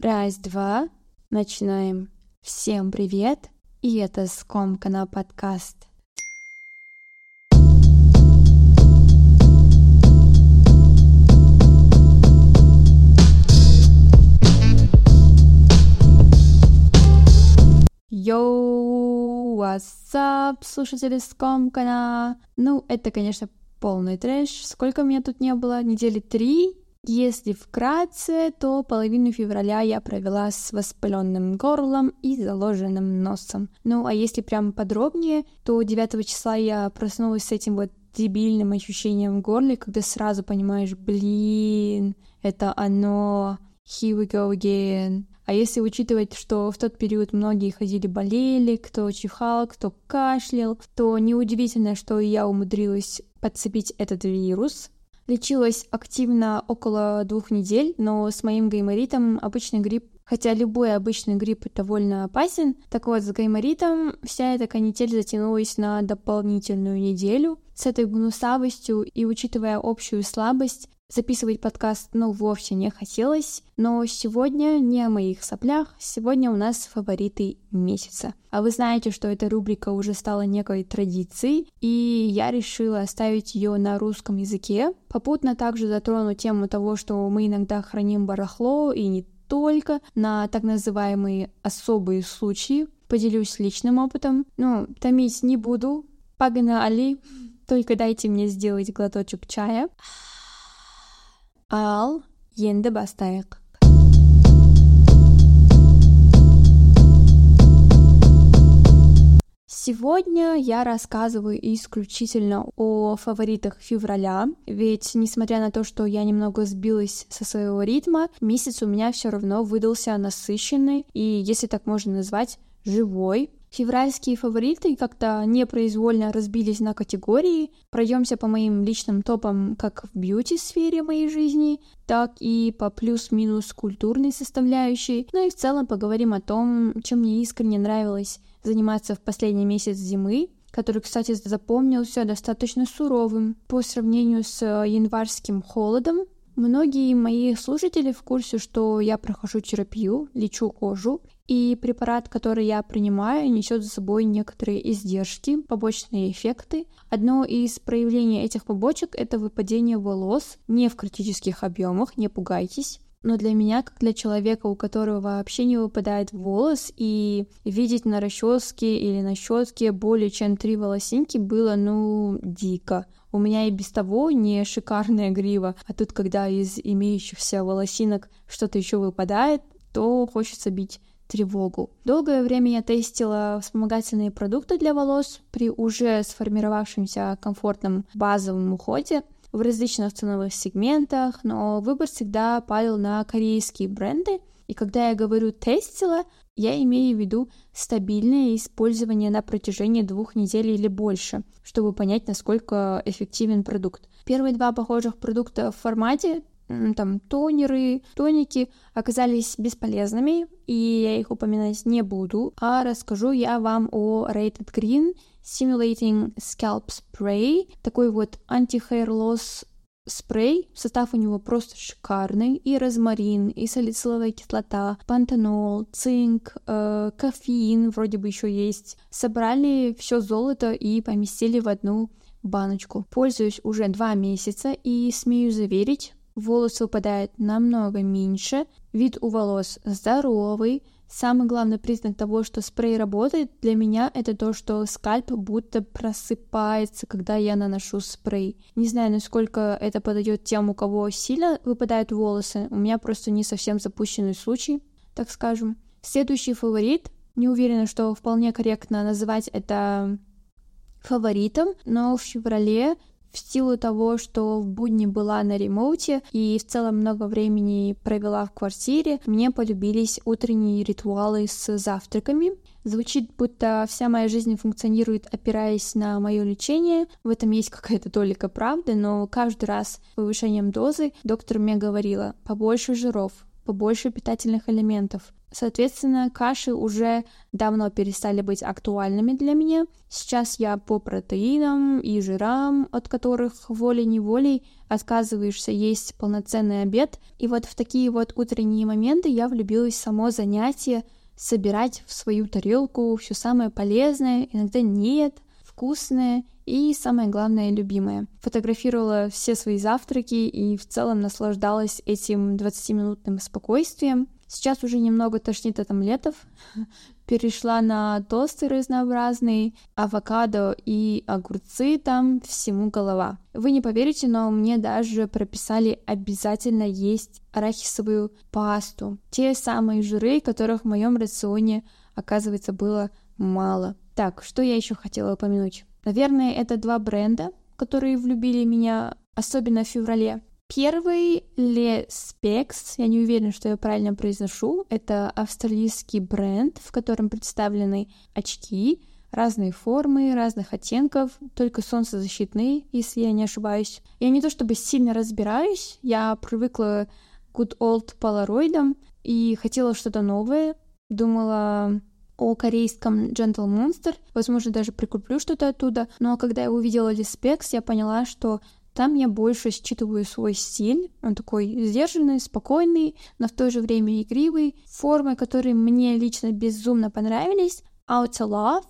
Раз-два. Начинаем. Всем привет. И это Скомкана подкаст. Йоу, up, слушатели Скомкана? Ну, это, конечно, полный трэш. Сколько меня тут не было? Недели три? Если вкратце, то половину февраля я провела с воспаленным горлом и заложенным носом. Ну а если прям подробнее, то 9 числа я проснулась с этим вот дебильным ощущением в горле, когда сразу понимаешь, блин, это оно, here we go again. А если учитывать, что в тот период многие ходили болели, кто чихал, кто кашлял, то неудивительно, что я умудрилась подцепить этот вирус. Лечилась активно около двух недель, но с моим гайморитом обычный грипп Хотя любой обычный грипп довольно опасен, так вот с гайморитом вся эта канитель затянулась на дополнительную неделю. С этой гнусавостью и учитывая общую слабость, Записывать подкаст, ну, вовсе не хотелось, но сегодня не о моих соплях, сегодня у нас фавориты месяца. А вы знаете, что эта рубрика уже стала некой традицией, и я решила оставить ее на русском языке. Попутно также затрону тему того, что мы иногда храним барахло, и не только на так называемые особые случаи. Поделюсь личным опытом. Ну, томить не буду. Погнали! Только дайте мне сделать глоточек чая. Ал енді бастайық. Сегодня я рассказываю исключительно о фаворитах февраля, ведь несмотря на то, что я немного сбилась со своего ритма, месяц у меня все равно выдался насыщенный и, если так можно назвать, живой, Февральские фавориты как-то непроизвольно разбились на категории. Пройдемся по моим личным топам как в бьюти-сфере моей жизни, так и по плюс-минус культурной составляющей. Ну и в целом поговорим о том, чем мне искренне нравилось заниматься в последний месяц зимы, который, кстати, запомнился достаточно суровым по сравнению с январским холодом, Многие мои слушатели в курсе, что я прохожу терапию, лечу кожу, и препарат, который я принимаю, несет за собой некоторые издержки, побочные эффекты. Одно из проявлений этих побочек — это выпадение волос, не в критических объемах, не пугайтесь. Но для меня, как для человека, у которого вообще не выпадает волос, и видеть на расческе или на щетке более чем три волосинки было, ну, дико. У меня и без того не шикарная грива, а тут, когда из имеющихся волосинок что-то еще выпадает, то хочется бить тревогу. Долгое время я тестила вспомогательные продукты для волос при уже сформировавшемся комфортном базовом уходе в различных ценовых сегментах, но выбор всегда падал на корейские бренды. И когда я говорю «тестила», я имею в виду стабильное использование на протяжении двух недель или больше, чтобы понять, насколько эффективен продукт. Первые два похожих продукта в формате там тонеры, тоники оказались бесполезными, и я их упоминать не буду, а расскажу я вам о Rated Green Simulating Scalp Spray, такой вот анти-hair loss спрей. Состав у него просто шикарный. И розмарин, и салициловая кислота, пантенол, цинк, э, кофеин вроде бы еще есть. Собрали все золото и поместили в одну баночку. Пользуюсь уже два месяца и смею заверить, волосы выпадают намного меньше, вид у волос здоровый, Самый главный признак того, что спрей работает, для меня это то, что скальп будто просыпается, когда я наношу спрей. Не знаю, насколько это подойдет тем, у кого сильно выпадают волосы. У меня просто не совсем запущенный случай, так скажем. Следующий фаворит. Не уверена, что вполне корректно называть это фаворитом, но в феврале в силу того, что в будни была на ремоуте и в целом много времени провела в квартире, мне полюбились утренние ритуалы с завтраками. Звучит, будто вся моя жизнь функционирует, опираясь на мое лечение. В этом есть какая-то толика правды, но каждый раз повышением дозы доктор мне говорила побольше жиров, побольше питательных элементов, Соответственно, каши уже давно перестали быть актуальными для меня. Сейчас я по протеинам и жирам, от которых волей-неволей отказываешься есть полноценный обед. И вот в такие вот утренние моменты я влюбилась в само занятие собирать в свою тарелку все самое полезное, иногда нет, вкусное и, самое главное, любимое. Фотографировала все свои завтраки и в целом наслаждалась этим 20-минутным спокойствием. Сейчас уже немного тошнит от омлетов. Перешла на тосты разнообразные, авокадо и огурцы, там всему голова. Вы не поверите, но мне даже прописали обязательно есть арахисовую пасту. Те самые жиры, которых в моем рационе, оказывается, было мало. Так, что я еще хотела упомянуть? Наверное, это два бренда, которые влюбили меня, особенно в феврале. Первый Le Spex, я не уверена, что я правильно произношу, это австралийский бренд, в котором представлены очки, разные формы, разных оттенков, только солнцезащитные, если я не ошибаюсь. Я не то чтобы сильно разбираюсь, я привыкла к good old полароидам и хотела что-то новое, думала о корейском Gentle Monster, возможно, даже прикуплю что-то оттуда, но когда я увидела Lispex, я поняла, что там я больше считываю свой стиль. Он такой сдержанный, спокойный, но в то же время игривый. Формы, которые мне лично безумно понравились. Outer Love,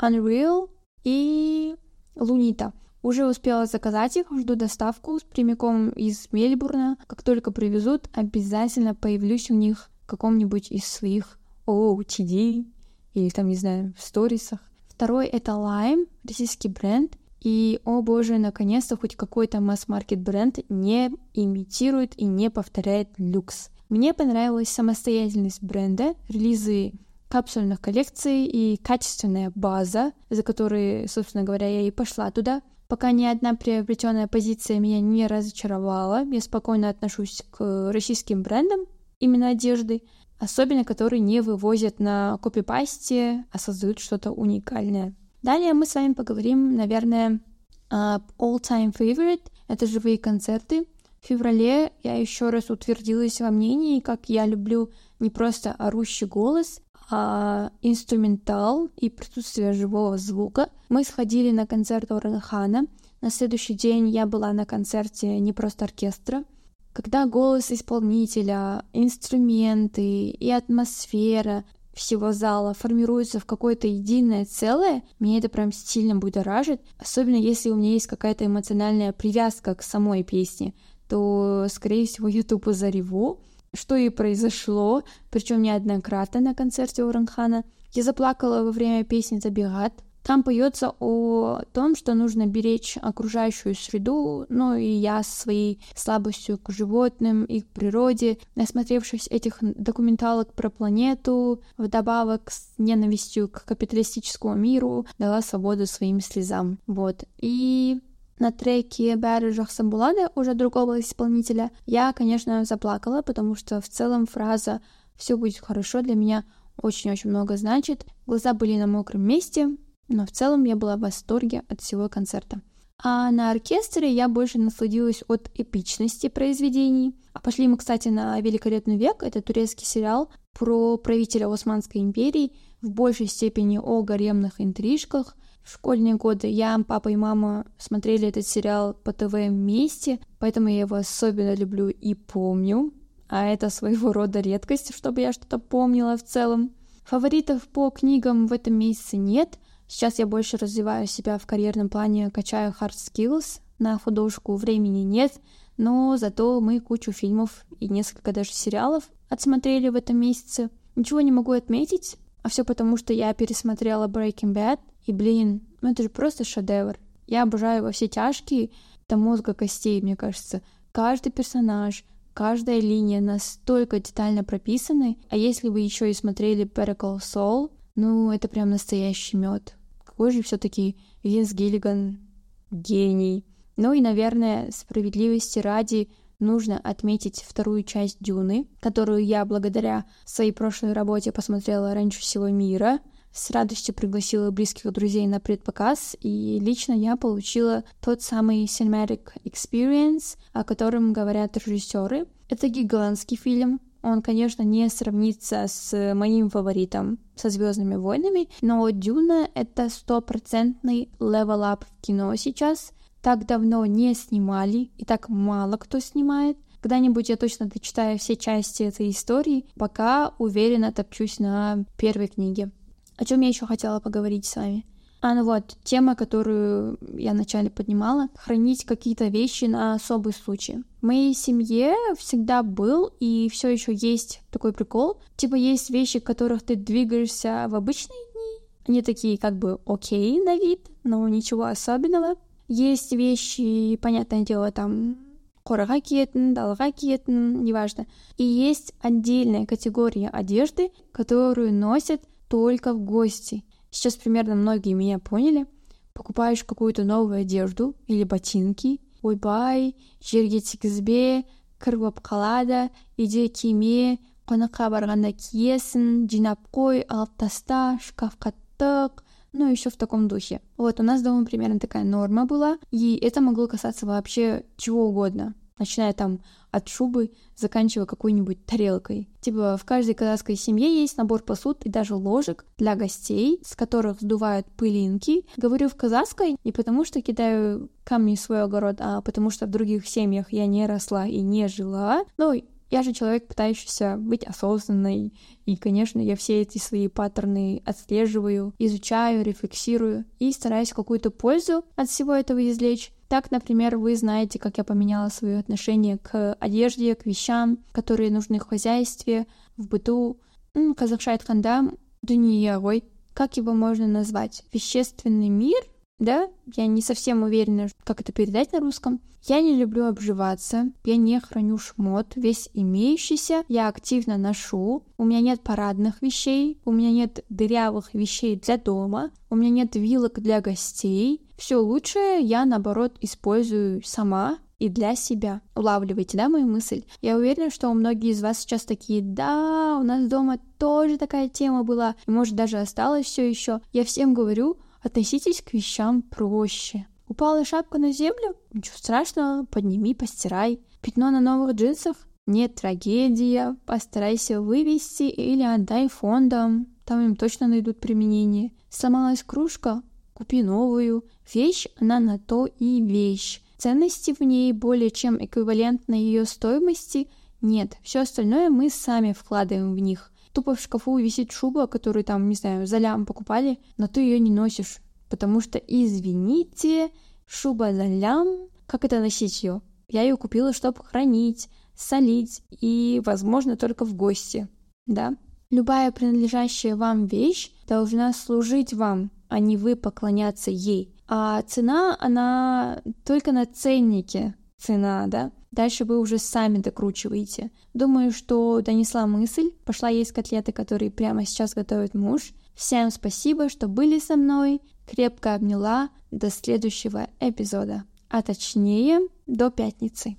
Unreal и Лунита. Уже успела заказать их, жду доставку с прямиком из Мельбурна. Как только привезут, обязательно появлюсь у них в каком-нибудь из своих OOTD или там, не знаю, в сторисах. Второй — это Lime, российский бренд. И, о боже, наконец-то хоть какой-то масс-маркет бренд не имитирует и не повторяет люкс. Мне понравилась самостоятельность бренда, релизы капсульных коллекций и качественная база, за которой, собственно говоря, я и пошла туда. Пока ни одна приобретенная позиция меня не разочаровала, я спокойно отношусь к российским брендам именно одежды, особенно которые не вывозят на копипасте, а создают что-то уникальное. Далее мы с вами поговорим, наверное, об all-time favorite. Это живые концерты. В феврале я еще раз утвердилась во мнении, как я люблю не просто орущий голос, а инструментал и присутствие живого звука. Мы сходили на концерт Оранхана. На следующий день я была на концерте не просто оркестра. Когда голос исполнителя, инструменты и атмосфера всего зала формируется в какое-то единое целое, меня это прям сильно будоражит, особенно если у меня есть какая-то эмоциональная привязка к самой песне, то, скорее всего, я тупо зареву, что и произошло, причем неоднократно на концерте у. Я заплакала во время песни «Забегат», там поется о том, что нужно беречь окружающую среду, ну и я со своей слабостью к животным и к природе, насмотревшись этих документалок про планету, вдобавок с ненавистью к капиталистическому миру, дала свободу своим слезам. Вот. И на треке «Бережах Самбулада» уже другого исполнителя я, конечно, заплакала, потому что в целом фраза «все будет хорошо» для меня очень-очень много значит. Глаза были на мокром месте, но в целом я была в восторге от всего концерта. А на оркестре я больше насладилась от эпичности произведений. А пошли мы, кстати, на «Великолепный век». Это турецкий сериал про правителя Османской империи, в большей степени о гаремных интрижках. В школьные годы я, папа и мама смотрели этот сериал по ТВ вместе, поэтому я его особенно люблю и помню. А это своего рода редкость, чтобы я что-то помнила в целом. Фаворитов по книгам в этом месяце нет — Сейчас я больше развиваю себя в карьерном плане, качаю hard skills, на художку времени нет, но зато мы кучу фильмов и несколько даже сериалов отсмотрели в этом месяце. Ничего не могу отметить, а все потому, что я пересмотрела Breaking Bad, и, блин, ну это же просто шедевр. Я обожаю во все тяжкие, до мозга костей, мне кажется. Каждый персонаж, каждая линия настолько детально прописаны, а если вы еще и смотрели Call Saul, ну, это прям настоящий мед какой же все-таки Винс Гиллиган гений. Ну и, наверное, справедливости ради нужно отметить вторую часть Дюны, которую я благодаря своей прошлой работе посмотрела раньше всего мира. С радостью пригласила близких друзей на предпоказ, и лично я получила тот самый cinematic experience, о котором говорят режиссеры. Это гигантский фильм, Он, конечно, не сравнится с моим фаворитом, со Звездными войнами, но Дюна — это стопроцентный level up в кино сейчас. Так давно не снимали, и так мало кто снимает. Когда-нибудь я точно дочитаю все части этой истории, пока уверенно топчусь на первой книге. О чем я еще хотела поговорить с вами? А, ну вот, тема, которую я вначале поднимала, хранить какие-то вещи на особый случай. В моей семье всегда был и все еще есть такой прикол. Типа есть вещи, которых ты двигаешься в обычные дни. Они такие как бы окей на вид, но ничего особенного. Есть вещи, понятное дело, там қораға киетін далаға киетін неважно и есть отдельная категория одежды которую носят только в гости сейчас примерно многие меня поняли покупаешь какую-то новую одежду или ботинки ойбай жерге тигізбе кір болып қалады үйде киме қонаққа барғанда киесің жинап қой алып таста шкафқа тық ну, еще в таком духе. Вот, у нас дома примерно такая норма была, и это могло касаться вообще чего угодно начиная там от шубы, заканчивая какой-нибудь тарелкой. Типа в каждой казахской семье есть набор посуд и даже ложек для гостей, с которых сдувают пылинки. Говорю в казахской не потому, что кидаю камни в свой огород, а потому что в других семьях я не росла и не жила. Ну, я же человек, пытающийся быть осознанной, и, конечно, я все эти свои паттерны отслеживаю, изучаю, рефлексирую и стараюсь какую-то пользу от всего этого извлечь. Так, например, вы знаете, как я поменяла свое отношение к одежде, к вещам, которые нужны в хозяйстве, в быту. Казахша айтқанда дүние ғой как его можно назвать вещественный мир да, я не совсем уверена, как это передать на русском. Я не люблю обживаться, я не храню шмот, весь имеющийся я активно ношу, у меня нет парадных вещей, у меня нет дырявых вещей для дома, у меня нет вилок для гостей. Все лучшее я, наоборот, использую сама, и для себя. Улавливаете, да, мою мысль? Я уверена, что многие из вас сейчас такие, да, у нас дома тоже такая тема была, и может даже осталось все еще. Я всем говорю, Относитесь к вещам проще. Упала шапка на землю? Ничего страшного, подними, постирай. Пятно на новых джинсах? Нет трагедия, постарайся вывести или отдай фондам, там им точно найдут применение. Сломалась кружка? Купи новую. Вещь, она на то и вещь. Ценности в ней более чем эквивалентной ее стоимости нет. Все остальное мы сами вкладываем в них. Тупо в шкафу висит шуба, которую там, не знаю, за лям покупали, но ты ее не носишь, потому что, извините, шуба за лям, как это носить ее? Я ее купила, чтобы хранить, солить и, возможно, только в гости, да? Любая принадлежащая вам вещь должна служить вам, а не вы поклоняться ей. А цена, она только на ценнике цена, да? Дальше вы уже сами докручиваете. Думаю, что донесла мысль. Пошла есть котлеты, которые прямо сейчас готовит муж. Всем спасибо, что были со мной. Крепко обняла. До следующего эпизода. А точнее, до пятницы.